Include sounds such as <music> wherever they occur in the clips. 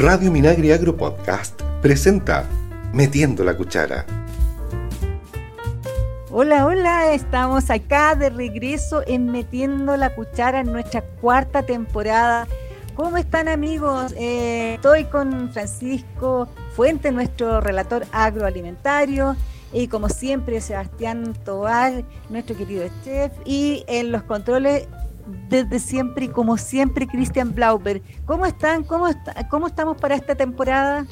Radio Minagri Agro Podcast presenta Metiendo la Cuchara. Hola, hola, estamos acá de regreso en Metiendo la Cuchara en nuestra cuarta temporada. ¿Cómo están amigos? Eh, estoy con Francisco Fuente, nuestro relator agroalimentario, y como siempre Sebastián Tobar, nuestro querido chef, y en los controles desde siempre y como siempre Cristian Blauber. ¿Cómo están? ¿Cómo, ¿Cómo estamos para esta temporada?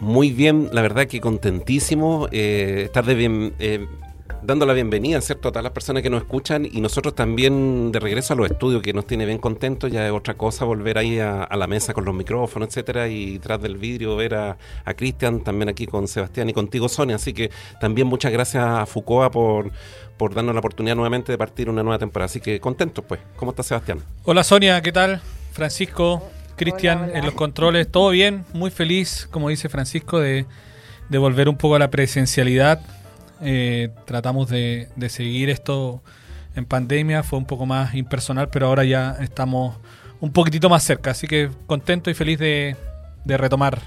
Muy bien, la verdad que contentísimo eh, estar de bien, eh, dando la bienvenida, ¿cierto?, a todas las personas que nos escuchan y nosotros también de regreso a los estudios, que nos tiene bien contentos. Ya es otra cosa volver ahí a, la mesa con los micrófonos, etcétera, y tras del vidrio ver a, Cristian, también aquí con Sebastián y contigo, Sonia. Así que también muchas gracias a Foucault por, por darnos la oportunidad nuevamente de partir una nueva temporada. Así que contentos, pues. ¿Cómo está Sebastián? Hola, Sonia, ¿qué tal? Francisco, Cristian, en los controles, todo bien, muy feliz, como dice Francisco, de, de volver un poco a la presencialidad eh, tratamos de, seguir esto en pandemia, fue un poco más impersonal, pero ahora ya estamos un poquitito más cerca, así que contento y feliz de, retomar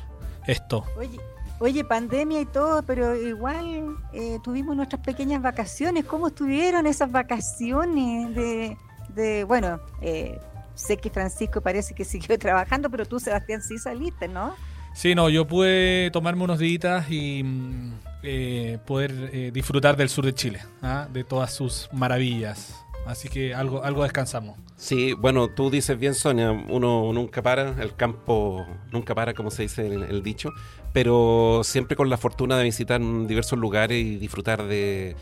esto. Oye, oye, pandemia y todo, pero igual eh, tuvimos nuestras pequeñas vacaciones. ¿Cómo estuvieron esas vacaciones de, de bueno, eh, sé que Francisco parece que siguió <laughs> trabajando, pero tú, Sebastián, sí saliste, ¿no? Sí, no, yo pude tomarme unos días y mm, eh, poder eh, disfrutar del sur de Chile, ¿ah? de todas sus maravillas. Así que algo, algo descansamos. Sí, bueno, tú dices bien, Sonia, uno nunca para, el campo nunca para, como se dice el, dicho, pero siempre con la fortuna de visitar diversos lugares y disfrutar de,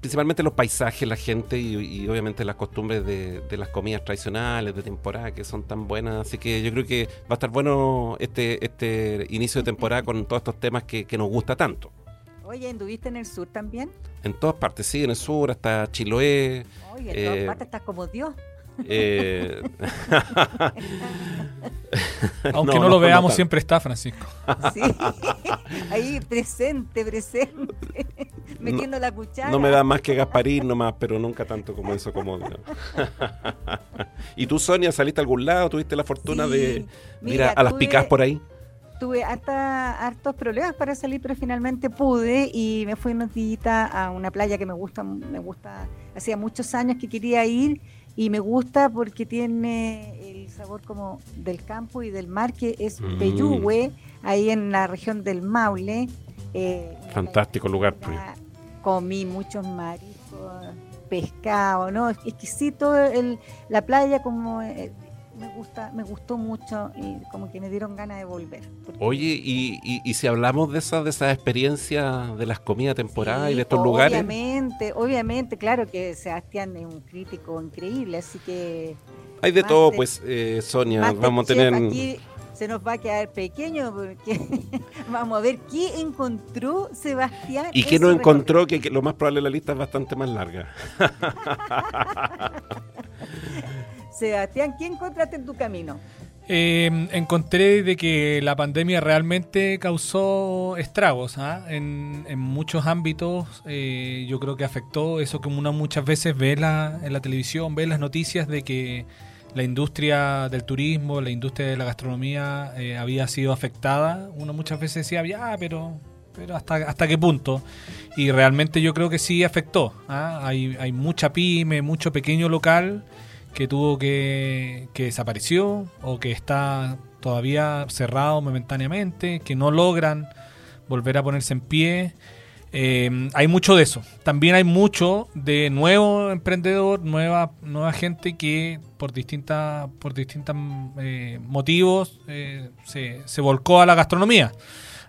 principalmente los paisajes, la gente y, obviamente las costumbres de, las comidas tradicionales de temporada que son tan buenas. Así que yo creo que va a estar bueno este, este inicio de temporada con todos estos temas que, nos gusta tanto. Oye, ¿anduviste en el sur también? En todas partes, sí, en el sur, hasta Chiloé. Oye, en todas eh, partes estás como Dios. Eh... <laughs> Aunque <laughs> no, lo veamos, siempre está Francisco. <laughs> Sí, ahí presente, presente, metiendo la cuchara. No me da más que Gasparín nomás, pero nunca tanto como eso como. ¿Y tú, Sonia, saliste a algún lado? ¿Tuviste la fortuna de ir a, las picas por ahí? Tuve hasta hartos problemas para salir, pero finalmente pude y me fui unos días a una playa que me gusta, me gusta, hacía muchos años que quería ir y me gusta porque tiene el sabor como del campo y del mar, que es mm. ahí en la región del Maule. Eh, Fantástico lugar. Pues. Comí muchos mariscos, pescado, ¿no? Exquisito el, la playa como... Eh, me gusta, me gustó mucho y como que me dieron ganas de volver. Oye, y, y, si hablamos de esas de esas experiencias de las comidas temporadas y de estos lugares. Obviamente, obviamente, claro que Sebastián es un crítico increíble, así que. Hay de todo, pues, eh, Sonia, vamos a tener. Aquí se nos va a quedar pequeño porque <laughs> vamos a ver qué encontró Sebastián. Y qué no encontró, que, que, lo más probable la lista es bastante más larga. <laughs> <laughs> Sebastián, ¿qué encontraste en tu camino? Em, encontré de que la pandemia realmente causó estragos ¿ah? en, muchos ámbitos. Eh, yo creo que afectó eso que uno muchas veces ve la, en la televisión, ve las noticias de que la industria del turismo, la industria de la gastronomía eh, había sido afectada. Uno muchas veces decía, ya, pero, pero hasta, hasta qué punto. Y realmente yo creo que sí afectó. ¿ah? Hay, hay mucha pyme, mucho pequeño local que tuvo que, que desapareció o que está todavía cerrado momentáneamente, que no logran volver a ponerse en pie. Eh, hay mucho de eso. También hay mucho de nuevo emprendedor, nueva, nueva gente que por distintas por distintos eh, motivos eh, se, se, volcó a la gastronomía.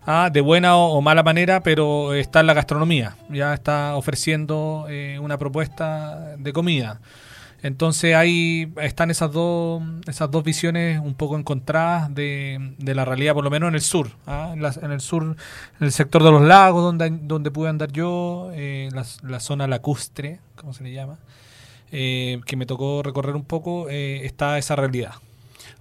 Ah, de buena o, mala manera, pero está en la gastronomía. Ya está ofreciendo una propuesta de comida. Entonces ahí están esas dos, esas dos visiones un poco encontradas de, de la realidad, por lo menos en el sur. ¿ah? En, el sur, en el sector de los lagos, donde, donde pude andar yo, eh, la, la, zona lacustre, como se le llama, eh, que me tocó recorrer un poco, eh, está esa realidad.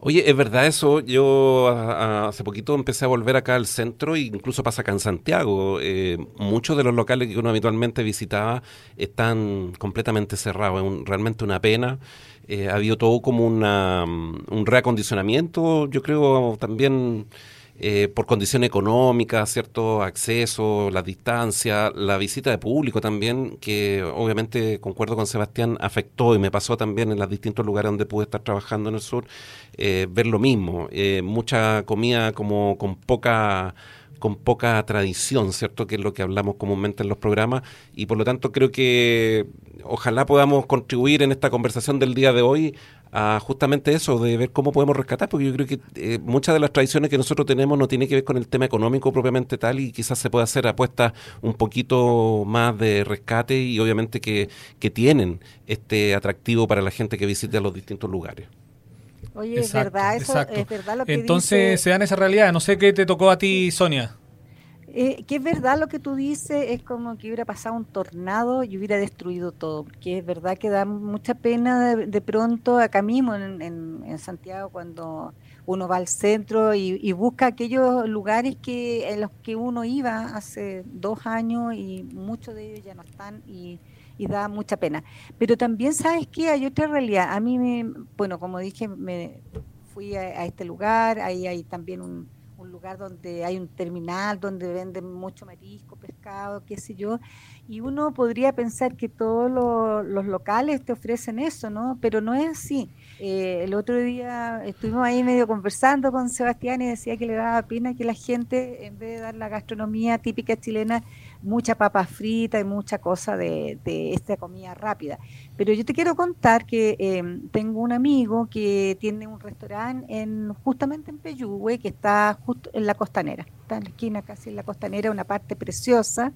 Oye, es verdad eso. Yo hace poquito empecé a volver acá al centro e incluso pasa acá en Santiago. Eh, muchos de los locales que uno habitualmente visitaba están completamente cerrados. Es realmente una pena. Eh, ha habido todo como una, un reacondicionamiento, yo creo también eh, por condición económica, cierto acceso, la distancia, la visita de público también, que obviamente concuerdo con Sebastián, afectó y me pasó también en los distintos lugares donde pude estar trabajando en el sur, eh, ver lo mismo, eh, mucha comida como con poca con poca tradición, ¿cierto? Que es lo que hablamos comúnmente en los programas y por lo tanto creo que ojalá podamos contribuir en esta conversación del día de hoy a justamente eso, de ver cómo podemos rescatar, porque yo creo que eh, muchas de las tradiciones que nosotros tenemos no tiene que ver con el tema económico propiamente tal y quizás se pueda hacer apuestas un poquito más de rescate y obviamente que, que tienen este atractivo para la gente que visite los distintos lugares. Oye, es verdad, eso es verdad lo que Entonces se dan esa realidad. No sé qué te tocó a ti, Sonia. Eh, que es verdad lo que tú dices, es como que hubiera pasado un tornado y hubiera destruido todo, porque es verdad que da mucha pena de, pronto acá mismo en, Santiago cuando uno va al centro y, busca aquellos lugares que en los que uno iba hace dos años y muchos de ellos ya no están y, da mucha pena. Pero también sabes que hay otra realidad. A mí, me, bueno, como dije, me fui a este lugar, ahí hay también un lugar donde hay un terminal, donde venden mucho marisco, pescado, qué sé yo, y uno podría pensar que todos los, locales te ofrecen eso, ¿no? Pero no es así. Eh, el otro día estuvimos ahí medio conversando con Sebastián y decía que le daba pena que la gente, en vez de dar la gastronomía típica chilena, mucha papa frita y mucha cosa de, esta comida rápida. Pero yo te quiero contar que em, tengo un amigo que tiene un restaurante en, justamente en Peyúgue, que está justo en la costanera, está en la esquina casi en la costanera, una parte preciosa.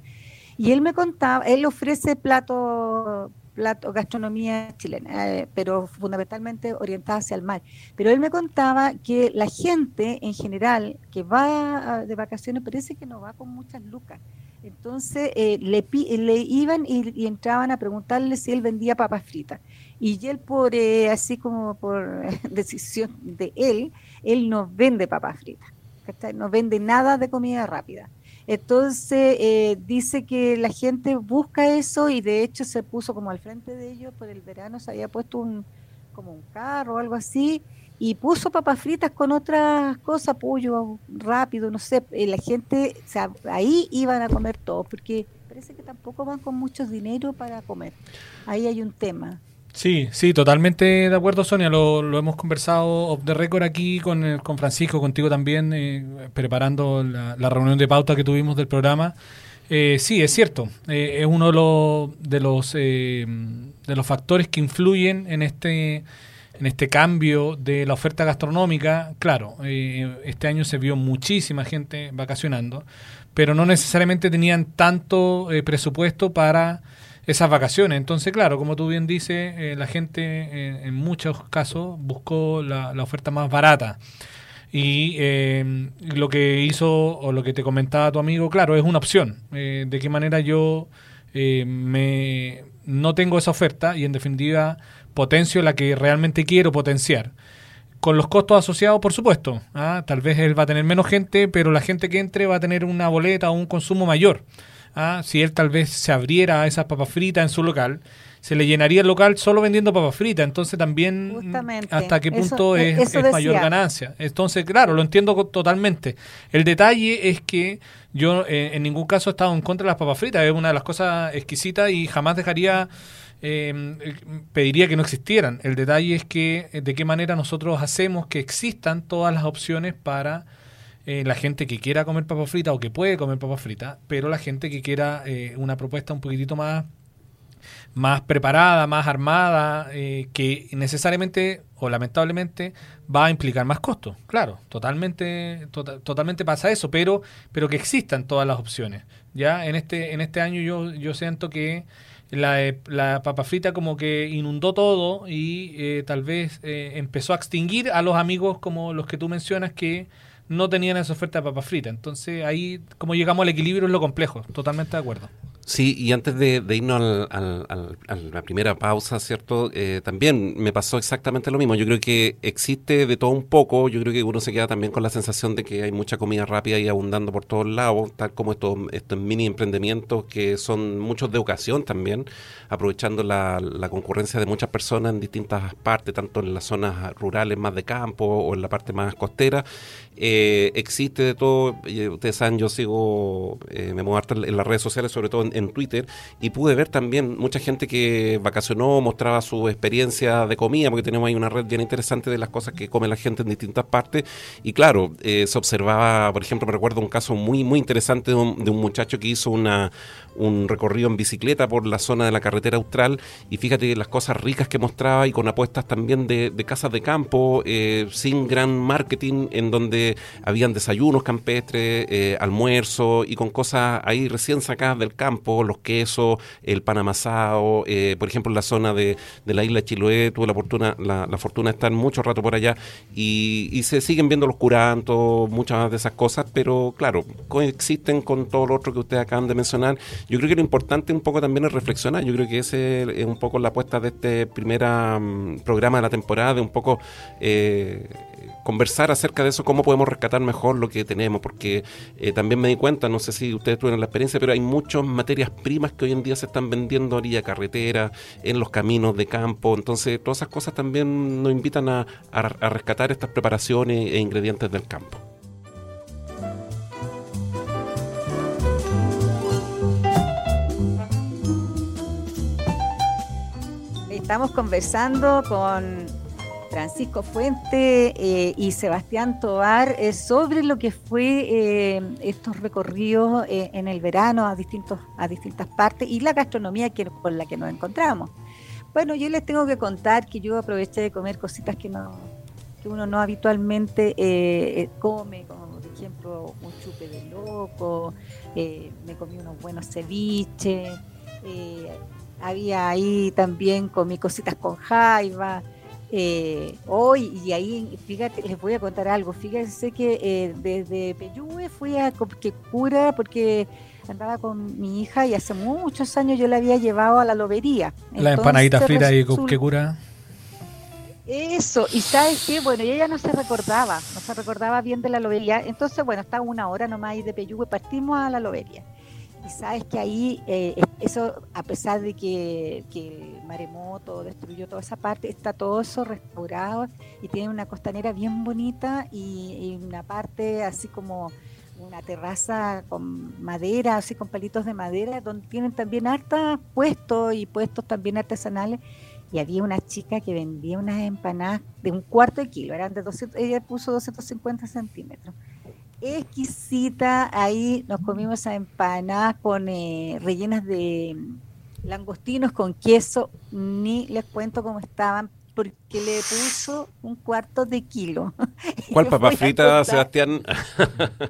Y él me contaba, él ofrece plato, plato gastronomía chilena, eh, pero fundamentalmente orientada hacia el mar. Pero él me contaba que la gente en general que va de vacaciones parece que no va con muchas lucas entonces eh, le, le iban y, entraban a preguntarle si él vendía papas fritas. Y él, por eh, así como por <laughs> decisión de él, él no vende papas fritas. No vende nada de comida rápida. Entonces eh, dice que la gente busca eso y de hecho se puso como al frente de ellos por el verano, se había puesto un como un carro o algo así y puso papas fritas con otras cosas, pollo rápido, no sé, eh, la gente, o sea, ahí iban a comer todo, porque parece que tampoco van con mucho dinero para comer. Ahí hay un tema. Sí, sí, totalmente de acuerdo, Sonia. Lo, hemos conversado off the record aquí con, eh, con Francisco, contigo también, eh, preparando la, reunión de pauta que tuvimos del programa. sí, es cierto. es uno de los, de los, de los factores que influyen en este en este cambio de la oferta gastronómica, claro, eh, este año se vio muchísima gente vacacionando, pero no necesariamente tenían tanto eh, presupuesto para esas vacaciones. Entonces, claro, como tú bien dices, eh, la gente en muchos casos buscó la, oferta más barata. Y lo que hizo, o lo que te comentaba tu amigo, claro, es una opción. de qué manera yo me, no tengo esa oferta y en definitiva potencio la que realmente quiero potenciar. Con los costos asociados, por supuesto. ¿ah? Tal vez él va a tener menos gente, pero la gente que entre va a tener una boleta o un consumo mayor. ¿ah? Si él tal vez se abriera a esas papas fritas en su local, se le llenaría el local solo vendiendo papas fritas. Entonces también hasta qué punto es, mayor ganancia. Entonces, claro, lo entiendo totalmente. El detalle es que yo eh, en ningún caso he estado en contra de las papas fritas. Es una de las cosas exquisitas y jamás dejaría eh, pediría que no existieran. El detalle es que eh, de qué manera nosotros hacemos que existan todas las opciones para eh, la gente que quiera comer papas fritas o que puede comer papas fritas, pero la gente que quiera una propuesta un poquitito más más preparada, más armada, que necesariamente o lamentablemente va a implicar más costos. Claro, totalmente, tota-, totalmente pasa eso, pero, pero que existan todas las opciones. Ya en este, en este año yo, yo siento que la, la papa frita como que inundó todo y eh, tal vez eh, empezó a extinguir a los amigos como los que tú mencionas que no tenían esa oferta de papa frita. Entonces ahí como llegamos al equilibrio es lo complejo, totalmente de acuerdo. Sí, y antes de, irnos al, a la primera pausa, ¿cierto? Eh, también me pasó exactamente lo mismo. Yo creo que existe de todo un poco. Yo creo que uno se queda también con la sensación de que hay mucha comida rápida y abundando por todos lados, tal como estos, estos mini emprendimientos que son muchos de ocasión también, aprovechando la, la concurrencia de muchas personas en distintas partes, tanto en las zonas rurales más de campo o en la parte más costera. Eh, existe de todo. Ustedes saben, yo sigo, eh, me muevo en las redes sociales, sobre todo en, Twitter, y pude ver también mucha gente que vacacionó, mostraba su experiencia de comida, porque tenemos ahí una red bien interesante de las cosas que come la gente en distintas partes. Y claro, eh, se observaba, por ejemplo, me recuerdo un caso muy, muy interesante de un, de un muchacho que hizo una, un recorrido en bicicleta por la zona de la carretera austral y fíjate las cosas ricas que mostraba y con apuestas también de, casas de campo, eh, sin gran marketing, en donde habían desayunos campestres, eh, almuerzo y con cosas ahí recién sacadas del campo, los quesos, el pan amasado, eh, por ejemplo en la zona de, la isla de Chiloé tuve la fortuna, la, fortuna de estar mucho rato por allá y, y se siguen viendo los curantos, muchas de esas cosas, pero claro, coexisten con todo lo otro que ustedes acaban de mencionar yo creo que lo importante un poco también es reflexionar. Yo creo que ese es un poco la apuesta de este primer programa de la temporada, de un poco eh, conversar acerca de eso, cómo podemos rescatar mejor lo que tenemos, porque eh, también me di cuenta, no sé si ustedes tuvieron la experiencia, pero hay muchas materias primas que hoy en día se están vendiendo a orilla carretera, en los caminos de campo, entonces todas esas cosas también nos invitan a rescatar estas preparaciones e ingredientes del campo. Estamos conversando con Francisco Fuente eh, y Sebastián Tobar eh, sobre lo que fue eh, estos recorridos en el verano a, distintos, a distintas partes y la gastronomía con la que nos encontramos. Bueno, yo les tengo que contar que yo aproveché de comer cositas que, no, uno no habitualmente come, como por ejemplo un chupe de loco, me comí unos buenos ceviches había ahí también comí cositas con jaiba. Eh, hoy, y ahí, fíjate, les voy a contar algo. Fíjense que eh, desde Peyúe fui a Coquecura porque andaba con mi hija y hace muchos años yo la había llevado a la lobería. La empanadita frita y Coquecura. Eso, y sabes qué, bueno, ella no se recordaba, no se recordaba bien de la lobería, entonces bueno, estaba una hora nomás ahí de Peyúgue, partimos a la lobería. Y sabes que ahí, eh, eso, a pesar de que, el maremoto destruyó toda esa parte, está todo eso restaurado y tiene una costanera bien bonita y, una parte así como una terraza con madera, así con palitos de madera, donde tienen también hartas puestos y puestos también artesanales. Y había una chica que vendía unas empanadas de un cuarto de kilo, eran de 200, ella puso 250 centímetros exquisita. Ahí nos comimos a empanadas con eh, rellenas de langostinos con queso. Ni les cuento cómo estaban porque le puso un cuarto de kilo. <laughs> ¿Cuál papa frita, Sebastián?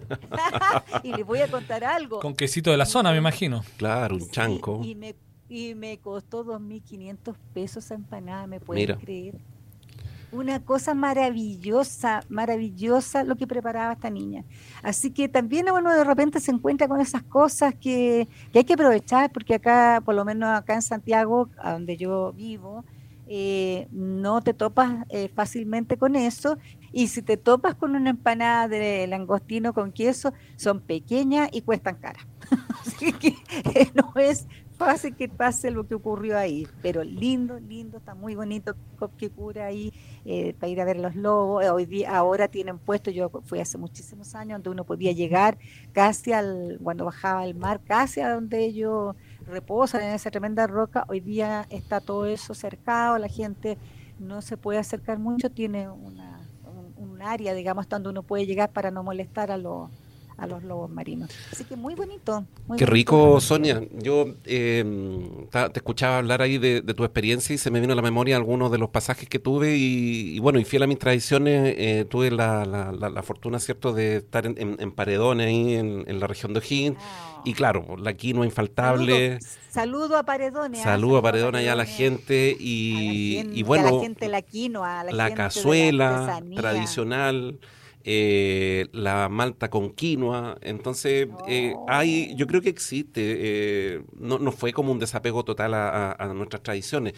<laughs> y les voy a contar algo. Con quesito de la zona, me imagino. Claro, un chanco. Y me, y me costó 2.500 pesos esa empanada, ¿me pueden creer? Una cosa maravillosa, maravillosa lo que preparaba esta niña. Así que también uno de repente se encuentra con esas cosas que, hay que aprovechar, porque acá, por lo menos acá en Santiago, a donde yo vivo, eh, no te topas eh, fácilmente con eso. Y si te topas con una empanada de langostino con queso, son pequeñas y cuestan cara. <laughs> Así que <laughs> no es fácil que pase lo que ocurrió ahí, pero lindo, lindo, está muy bonito que cura ahí eh, para ir a ver los lobos. Hoy día, ahora tienen puesto, yo fui hace muchísimos años, donde uno podía llegar casi al, cuando bajaba el mar, casi a donde ellos reposan en esa tremenda roca. Hoy día está todo eso cercado, la gente no se puede acercar mucho, tiene una, un área, digamos, donde uno puede llegar para no molestar a los a los lobos marinos. Así que muy bonito. Qué rico, Sonia. Yo em, te escuchaba hablar ahí de, tu experiencia y se me vino a la memoria algunos de los pasajes que tuve y, bueno, y fiel a mis tradiciones, eh, tuve la, la, fortuna, ¿cierto?, de estar en, Paredones ahí en, la región de O'Higgins. Ah. Y claro, la quinoa infaltable. Saludo, a Paredones. Saludo a Paredones y a la gente. Y, y bueno, la gente la quinoa, la, cazuela tradicional. Eh, la malta con quinoa. Entonces, eh, hay, yo creo que existe, eh, no, no, fue como un desapego total a, nuestras tradiciones.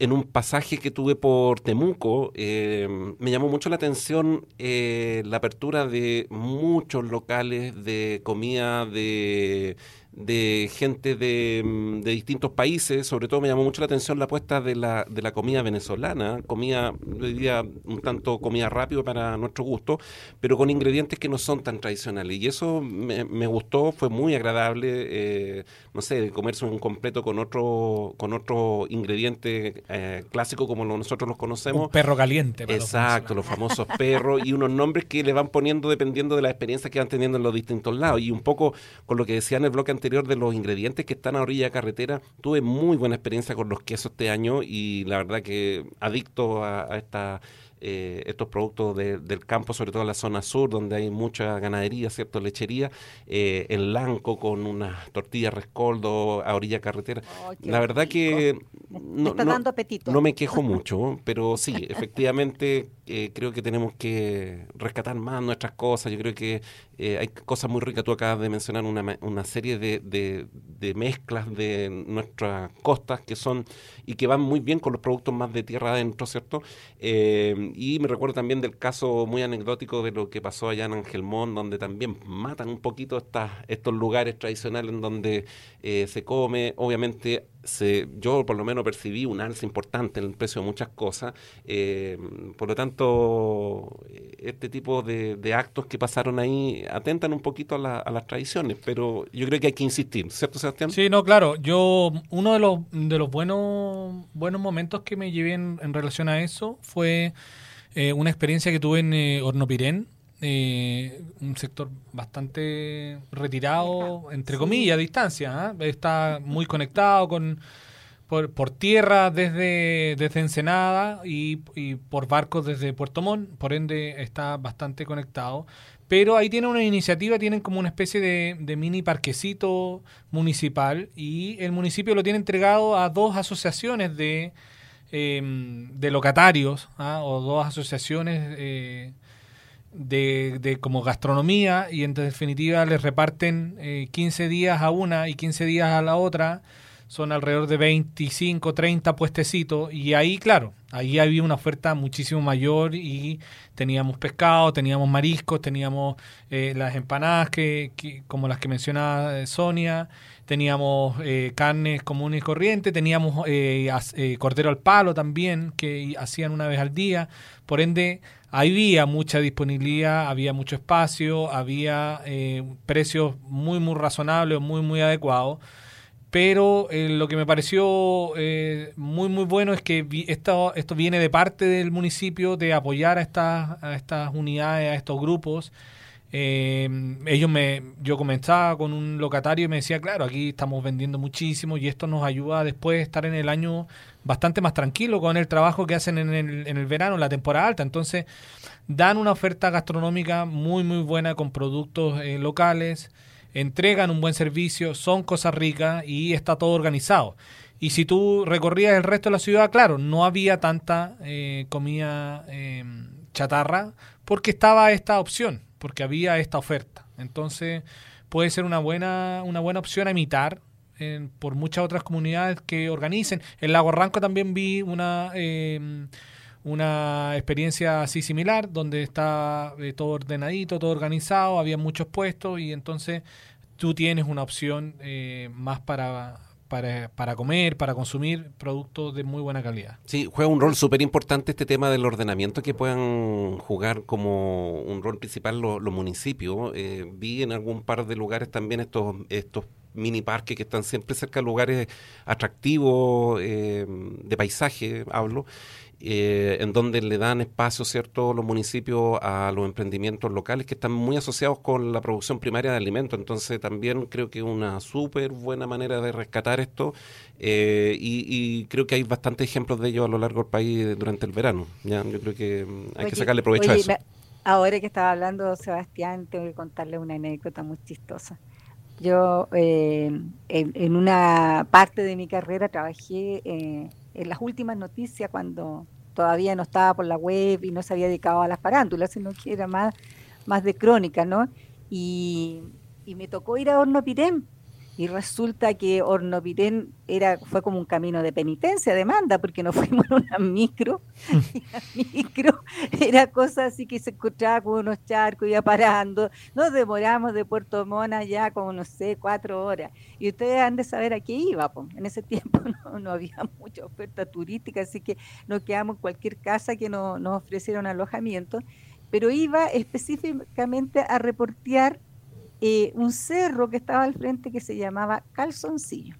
en un pasaje que tuve por Temuco, me llamó mucho la atención la apertura de muchos locales de comida de de gente mm, de, distintos países, sobre todo me llamó mucho la atención la apuesta de la, de la comida venezolana, comida, diría, un tanto comida rápido para nuestro gusto, pero con ingredientes que no son tan tradicionales. Y eso me, me gustó, fue muy agradable, eh, no sé, comerse un completo con otro, con otro ingrediente eh, clásico como nosotros los conocemos. Un perro caliente. Exacto, los, famosos perros y unos nombres que le van poniendo dependiendo de la experiencia que van teniendo en los distintos lados. Y un poco con lo que decía en el bloque anterior de los ingredientes que están a orilla de carretera, tuve muy buena experiencia con los quesos este año y la verdad que adicto a, esta eh, estos productos del campo, sobre todo en la zona sur, donde hay mucha ganadería, ¿cierto? Lechería, eh, el Lanco con unas tortillas rescoldo a orilla carretera. la verdad que no, está dando apetito. no me quejo mucho, pero sí, <laughs> efectivamente eh, creo que tenemos que rescatar más nuestras cosas. Yo creo que eh, hay cosas muy ricas. Tú acabas de mencionar una, una serie de, de, mezclas de nuestras costas que son y que van muy bien con los productos más de tierra adentro, ¿cierto? Eh, y me recuerdo también del caso muy anecdótico de lo que pasó allá en Angelmón, donde también matan un poquito estas, estos lugares tradicionales en donde se come. Obviamente se, yo por lo menos percibí un alza importante en el precio de muchas cosas. Eh, por lo tanto, este tipo de, actos que pasaron ahí atentan un poquito a, las tradiciones, pero yo creo que hay que insistir, ¿cierto, Sebastián? Sí, no, claro. Yo, uno de los, de los buenos, buenos momentos que me llevé en, relación a eso fue eh, una experiencia que tuve en eh, Hornopirén eh, un sector bastante retirado, entre comillas, a distancia. ¿ah? Está muy conectado con por, por tierra desde, desde Ensenada y, y, por barcos desde Puerto Montt, por ende está bastante conectado. Pero ahí tiene una iniciativa, tienen como una especie de, de mini parquecito municipal y el municipio lo tiene entregado a dos asociaciones de, em, de locatarios ¿ah? o dos asociaciones eh, de, de, como gastronomía y en definitiva les reparten 15 eh, días a una y 15 días a la otra. Son alrededor de 25, 30 puestecitos y ahí, claro, ahí había una oferta muchísimo mayor y teníamos pescado, teníamos mariscos, teníamos eh, las empanadas que, como las que mencionaba eh, Sonia, teníamos carnes comunes y corrientes, teníamos cordero al palo también que hacían una vez al día. Por ende, había mucha disponibilidad, había mucho espacio, había eh, precios muy, muy razonables, muy, muy adecuados. Pero eh, lo que me pareció eh, muy, muy bueno es que esto, esto viene de parte del municipio de apoyar a estas, a estas unidades, a estos grupos. Ellos me, yo comenzaba con un locatario y me decía, claro, aquí estamos vendiendo muchísimo y esto nos ayuda después de estar en el año bastante más tranquilo con el trabajo que hacen en el, en el verano, en la temporada alta. Entonces, dan una oferta gastronómica muy, muy buena con productos eh, locales, entregan un buen servicio, son cosas ricas y está todo organizado. Y si tú recorrías el resto de la ciudad, claro, no había tanta eh, comida em, chatarra porque estaba esta opción, porque había esta oferta. Entonces, puede ser una buena, una buena opción a imitar por muchas otras comunidades que organicen. En Lago Ranco también vi una, em, una experiencia así similar, donde está eh, todo ordenadito, todo organizado, había muchos puestos y entonces tú tienes una opción eh, más para, para, para, comer, para consumir productos de muy buena calidad. Sí, juega un rol súper importante este tema del ordenamiento que puedan jugar como un rol principal los, municipios. Eh, vi en algún par de lugares también estos, estos mini parques que están siempre cerca de lugares atractivos eh, de paisaje, hablo, eh, en donde le dan espacio, ¿cierto?, los municipios a los emprendimientos locales que están muy asociados con la producción primaria de alimentos. Entonces, también creo que es una súper buena manera de rescatar esto eh, y, creo que hay bastantes ejemplos de ello a lo largo del país durante el verano. ¿ya? Yo creo que hay que sacarle provecho a eso. Ahora que estaba hablando Sebastián, tengo que contarle una anécdota muy chistosa. Yo eh, en, una parte de mi carrera trabajé eh, en las últimas noticias cuando todavía no estaba por la web y no se había dedicado a las parántulas, sino que era más, más de crónica, ¿no? Y, y me tocó ir a Horno Pirén y resulta que Hornopirén era, fue como un camino de penitencia, demanda, porque nos <laughs> fuimos en una micro, <laughs> y la micro era cosa así que se encontraba con unos charcos, iba parando, nos demoramos de Puerto Mona ya como, no sé, cuatro horas, y ustedes han de saber a qué iba, pues. en ese tiempo <laughs> no, había mucha oferta turística, así que nos quedamos en cualquier casa que nos ofrecieron alojamiento, pero iba específicamente a reportear eh, un cerro que estaba al frente que se llamaba Calzoncillo.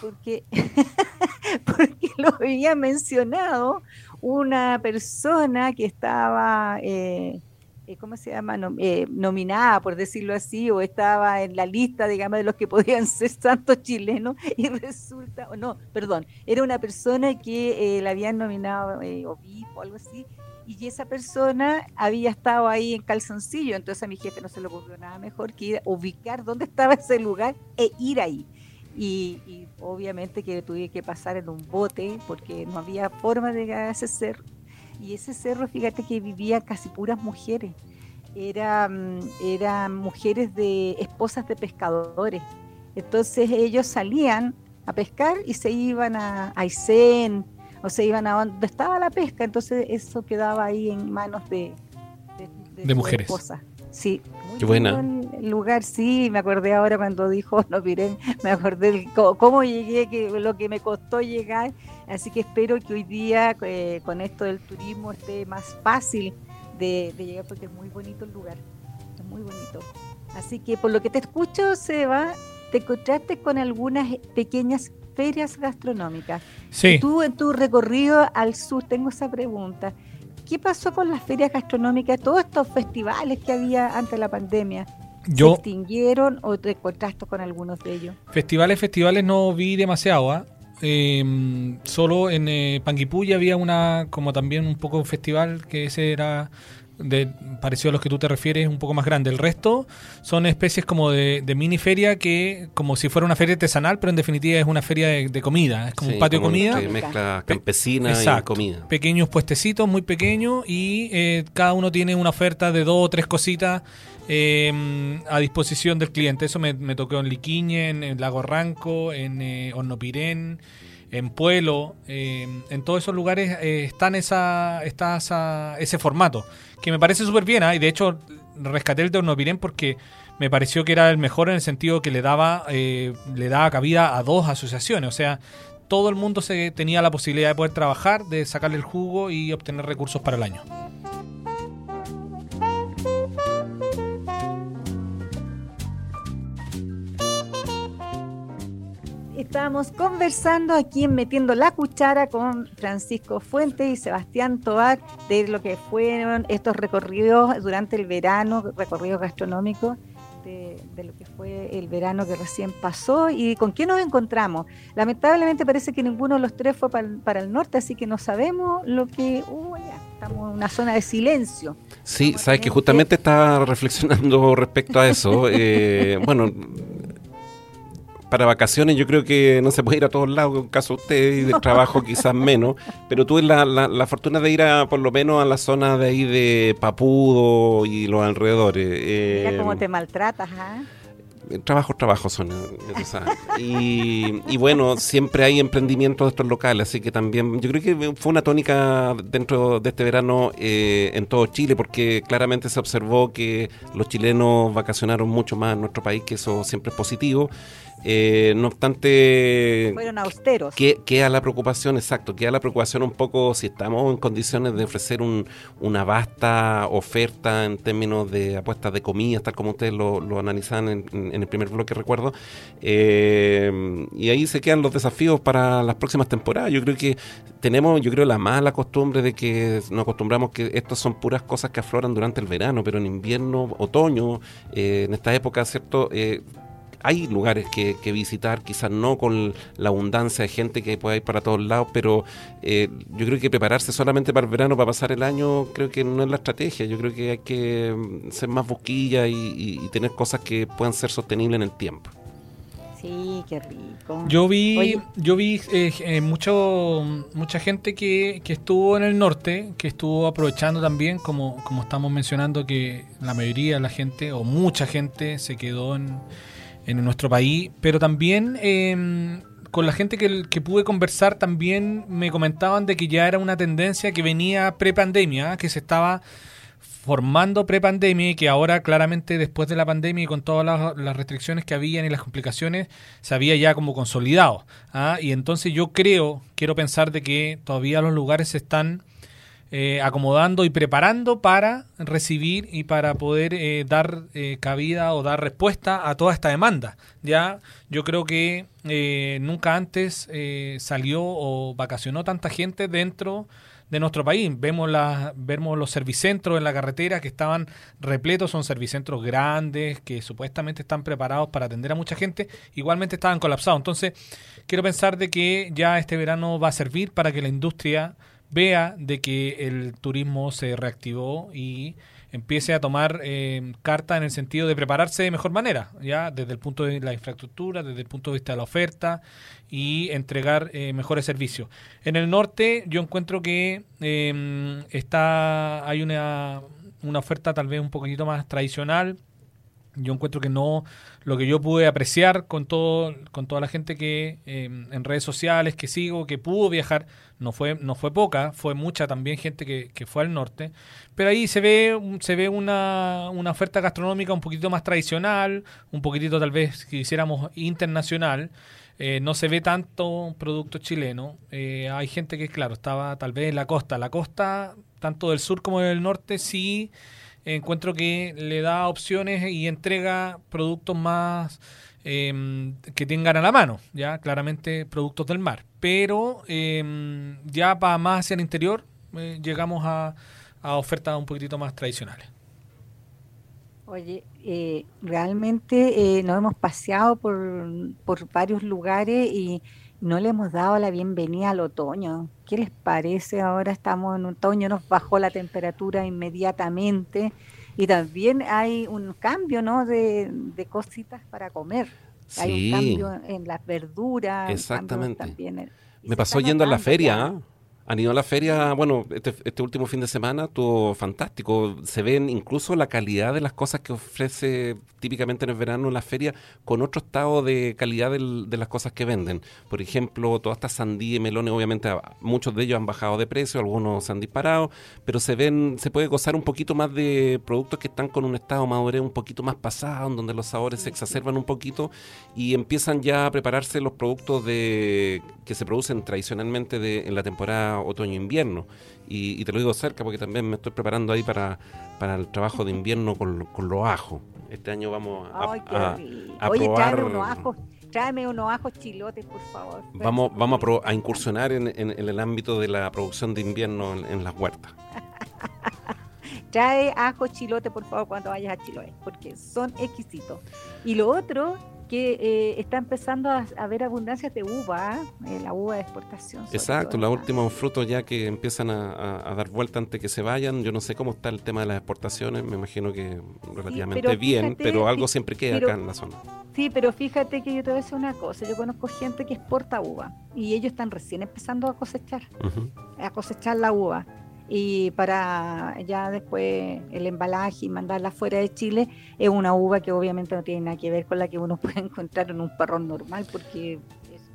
Porque, <laughs> porque lo había mencionado una persona que estaba, eh, eh, ¿cómo se llama? nominada, por decirlo así, o estaba en la lista, digamos, de los que podían <laughs> ser santos chilenos, y resulta, o no, perdón, era una persona que la habían nominado obispo, algo así, y esa persona había estado ahí en calzoncillo, entonces a mi jefe no se le ocurrió nada mejor que ir a ubicar dónde estaba ese lugar e ir ahí. Y, obviamente que tuve que pasar en un bote porque no había forma de cerro. Y ese cerro, fíjate que vivía casi puras mujeres. Eran, eran mujeres de esposas de pescadores. Entonces ellos salían a pescar y se iban a Aysén, o se iban a donde estaba la pesca, entonces eso quedaba ahí en manos de, de, mujeres. Sí, muy Qué buena. El lugar, sí, me acordé ahora cuando dijo, <laughs> no miren, me acordé cómo, llegué, que lo que me costó llegar, así que espero que hoy día eh, con esto del turismo esté más fácil de, de, llegar porque es muy bonito el lugar, es muy bonito. Así que por lo que te escucho, Seba, te encontraste con algunas pequeñas ferias gastronómicas. Sí. Tú en tu recorrido al sur, tengo esa pregunta. ¿Qué pasó con las ferias gastronómicas, todos estos festivales que había antes de la pandemia? ¿Se extinguieron o te encontraste con algunos de ellos? Festivales, festivales no vi demasiado, ¿ah? Em, solo en eh, Panguipulli había una, como también un poco un festival, que ese era de, parecido a los que tú te refieres, un poco más grande. El resto son especies como de, mini feria que, como si fuera una feria artesanal, pero en definitiva es una feria de, comida. Es como un patio de comida. mezcla campesina y comida. Pequeños puestecitos, muy pequeños, y eh, cada uno tiene una oferta de dos o tres cositas em, a disposición del cliente. Eso me, tocó en Liquiñe, en, Lago Ranco, en eh, Hornopirén en Pueblo, em, en todos esos lugares eh, están esa, está ese formato que me parece súper bien, ¿ah? y de hecho rescaté el de Hornopirén porque me pareció que era el mejor en el sentido que le daba, eh, le daba cabida a dos asociaciones, o sea, todo el mundo se tenía la posibilidad de poder trabajar, de sacarle el jugo y obtener recursos para el año. Estamos conversando aquí en Metiendo la Cuchara con Francisco Fuentes y Sebastián Tobar de lo que fueron estos recorridos durante el verano, recorridos gastronómicos de, lo que fue el verano que recién pasó y con quién nos encontramos. Lamentablemente parece que ninguno de los tres fue para, el norte, así que no sabemos lo que hubo allá. Estamos en una zona de silencio. Sí, sabes que justamente estaba <laughs> reflexionando respecto a eso. Eh, bueno, para vacaciones yo creo que no se puede ir a todos lados, en caso de usted y de trabajo <laughs> quizás menos, pero tuve la, la, fortuna de ir a, por lo menos a la zona de ahí de Papudo y los alrededores. Mira eh, cómo te maltratas, ¿ah? Trabajo, trabajo son. Y, y, bueno, siempre hay emprendimientos de estos locales, así que también yo creo que fue una tónica dentro de este verano eh, en todo Chile, porque claramente se observó que los chilenos vacacionaron mucho más en nuestro país, que eso siempre es positivo. Eh, no obstante... Fueron austeros. Que, queda la preocupación, exacto, queda la preocupación un poco si estamos en condiciones de ofrecer una vasta oferta en términos de apuestas de comida, tal como ustedes lo, lo analizan en, el primer bloque, recuerdo. Eh, y ahí se quedan los desafíos para las próximas temporadas. Yo creo que tenemos, yo creo, la mala costumbre de que nos acostumbramos que estas son puras cosas que afloran durante el verano, pero en invierno, otoño, eh, en esta época, ¿cierto? Hay lugares que, visitar, quizás no con la abundancia de gente que pueda ir para todos lados, pero eh, yo creo que prepararse solamente para el verano, para pasar el año, creo que no es la estrategia. Yo creo que hay que mm, ser más busquilla y, tener cosas que puedan ser sostenibles en el tiempo. Sí, qué rico. Yo vi, Oye. yo vi eh, eh, mucho, mucha gente que, que estuvo en el norte, que estuvo aprovechando también, como, como estamos mencionando, que la mayoría de la gente, o mucha gente, se quedó en, en nuestro país, pero también eh, con la gente que, que pude conversar también me comentaban de que ya era una tendencia que venía pre-pandemia, que se estaba formando pre-pandemia y que ahora claramente después de la pandemia y con todas las, restricciones que habían y las complicaciones se había ya como consolidado. ¿ah? Y entonces yo creo, quiero pensar de que todavía los lugares están eh, acomodando y preparando para recibir y para poder eh, dar eh, cabida o dar respuesta a toda esta demanda. Ya yo creo que eh, nunca antes eh, salió o vacacionó tanta gente dentro de nuestro país. Vemos, las vemos los servicentros en la carretera que estaban repletos, son servicentros grandes que supuestamente están preparados para atender a mucha gente, igualmente estaban colapsados. Entonces, quiero pensar de que ya este verano va a servir para que la industria vea de que el turismo se reactivó y empiece a tomar eh, carta en el sentido de prepararse de mejor manera, ya desde el punto de la infraestructura, desde el punto de vista de la oferta y entregar eh, mejores servicios. En el norte yo encuentro que eh, está hay una, una oferta tal vez un poquitito más tradicional. Yo encuentro que no, lo que yo pude apreciar con todo, con toda la gente que eh, en redes sociales que sigo, que pudo viajar, no fue, no fue poca, fue mucha también gente que, que fue al norte. Pero ahí se ve, se ve una, una oferta gastronómica un poquitito más tradicional, un poquitito tal vez, si quisiéramos, internacional. Eh, no se ve tanto producto chileno. Eh, hay gente que, claro, estaba tal vez en la costa. La costa, tanto del sur como del norte, sí encuentro que le da opciones y entrega productos más eh, que tengan a la mano, ya claramente productos del mar. Pero eh, ya para más hacia el interior eh, llegamos a, a ofertas un poquitito más tradicionales. Oye, eh, realmente eh, nos hemos paseado por, por varios lugares y no le hemos dado la bienvenida al otoño. ¿Qué les parece? Ahora estamos en otoño, nos bajó la temperatura inmediatamente y también hay un cambio, ¿no? De, de cositas para comer. Hay un cambio en las verduras. Exactamente. también en- Me pasó yendo a la feria. Han a la feria, bueno, este, este último fin de semana estuvo fantástico. Se ven incluso la calidad de las cosas que ofrece típicamente en el verano la feria con otro estado de calidad de las cosas que venden. Por ejemplo, todas estas sandías y melones, obviamente muchos de ellos han bajado de precio, algunos se han disparado, pero se ven, se puede gozar un poquito más de productos que están con un estado madurez un poquito más pasado, en donde los sabores se exacerban un poquito y empiezan ya a prepararse los productos de que se producen tradicionalmente de, en la temporada otoño-invierno. Y, y te lo digo cerca porque también me estoy preparando ahí para, para el trabajo de invierno con, con los ajos. Este año vamos a, Ay, a- a Oye, tráeme probar- unos ajos, tráeme unos ajos chilotes, por favor. Vamos, vamos a, pro- a incursionar en, en- en el ámbito de la producción de invierno en, en las huertas. <laughs> Trae ajo chilote, por favor, cuando vayas a Chiloé, porque son exquisitos. Y lo otro, que eh, está empezando a a haber abundancias de uva, ¿eh? Eh, la uva de exportación. Exacto, los últimos frutos ya que empiezan a, a- a dar vuelta antes que se vayan. Yo no sé cómo está el tema de las exportaciones, me imagino que relativamente pero bien, fíjate, pero algo siempre queda pero- acá en la zona. Sí, pero fíjate que yo te voy a decir una cosa. Yo conozco gente que exporta uva y ellos están recién empezando a cosechar, a cosechar la uva. Y para ya después el embalaje y mandarla fuera de Chile, es una uva que obviamente no tiene nada que ver con la que uno <laughs> puede encontrar en un parrón normal, porque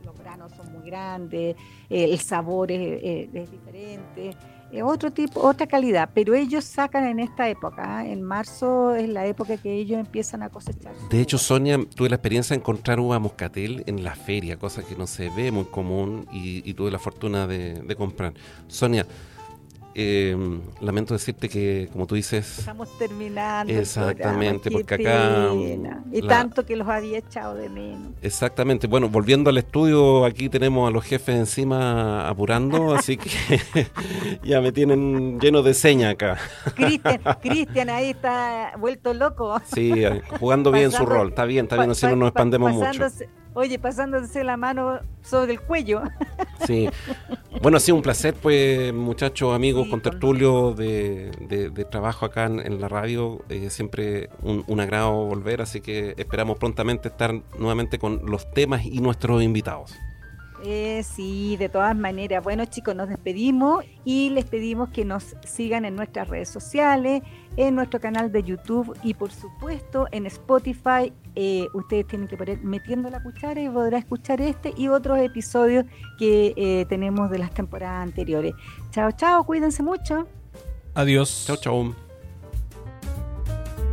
los granos son muy grandes, eh, el sabor es, es- es diferente, es otro tipo, otra calidad. Pero ellos sacan en esta época, ¿ah? en marzo es la época que ellos empiezan a cosechar. De hecho. Sonia, tuve la experiencia de encontrar uva moscatel en la feria, cosa que no se ve muy común y, y tuve la fortuna de, de comprar. Sonia, eh, lamento decirte que, como tú dices, Estamos terminando. Exactamente, programa, porque acá, pena. Y la- tanto que los había echado de menos. Exactamente. Bueno, volviendo al estudio, aquí tenemos a los jefes encima apurando, <laughs> así que <laughs> ya me tienen lleno de señas acá. Cristian, <laughs> Cristian ahí está vuelto loco. Sí, jugando bien su rol. Está bien, está bien, así no nos pa- expandemos mucho. Oye, pasándose la mano sobre el cuello. <laughs> Sí. Bueno, ha sido un placer, pues, muchachos, amigos, Sí, con tertulio de, de- de trabajo acá en, en la radio. Eh, siempre un, un agrado volver, así que esperamos prontamente estar nuevamente con los temas y nuestros invitados. Eh, sí, de todas maneras. Bueno, chicos, nos despedimos y les pedimos que nos sigan en nuestras redes sociales, en nuestro canal de YouTube y, por supuesto, en Spotify. Eh, ustedes tienen que poner metiendo la cuchara y podrá escuchar este y otros episodios que eh, tenemos de las temporadas anteriores. Chao, chao, cuídense mucho. Adiós. Chau, chau.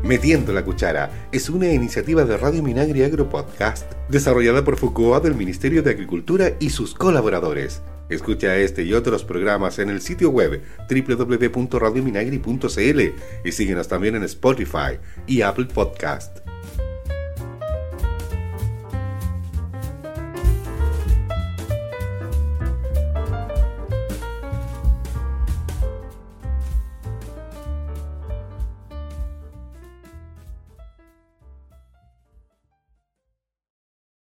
Metiendo la Cuchara es una iniciativa de Radio Minagri Agro Podcast desarrollada por FUCOA del Ministerio de Agricultura y sus colaboradores. Escucha este y otros programas en el sitio web www.radiominagri.cl y síguenos también en Spotify y Apple Podcast.